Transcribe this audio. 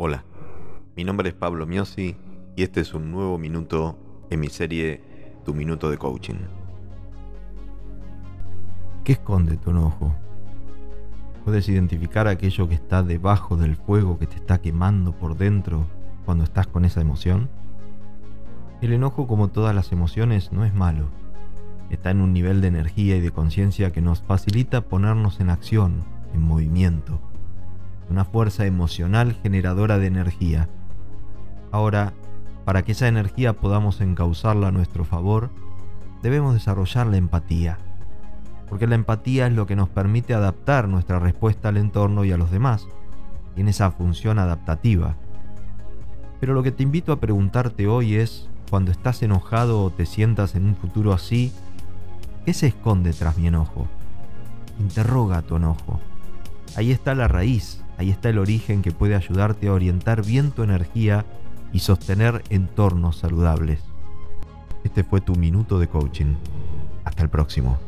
Hola, mi nombre es Pablo Miosi y este es un nuevo minuto en mi serie Tu Minuto de Coaching. ¿Qué esconde tu enojo? ¿Puedes identificar aquello que está debajo del fuego que te está quemando por dentro cuando estás con esa emoción? El enojo, como todas las emociones, no es malo. Está en un nivel de energía y de conciencia que nos facilita ponernos en acción, en movimiento una fuerza emocional generadora de energía. Ahora, para que esa energía podamos encauzarla a nuestro favor, debemos desarrollar la empatía, porque la empatía es lo que nos permite adaptar nuestra respuesta al entorno y a los demás, tiene esa función adaptativa. Pero lo que te invito a preguntarte hoy es, cuando estás enojado o te sientas en un futuro así, ¿qué se esconde tras mi enojo? Interroga tu enojo. Ahí está la raíz, ahí está el origen que puede ayudarte a orientar bien tu energía y sostener entornos saludables. Este fue tu minuto de coaching. Hasta el próximo.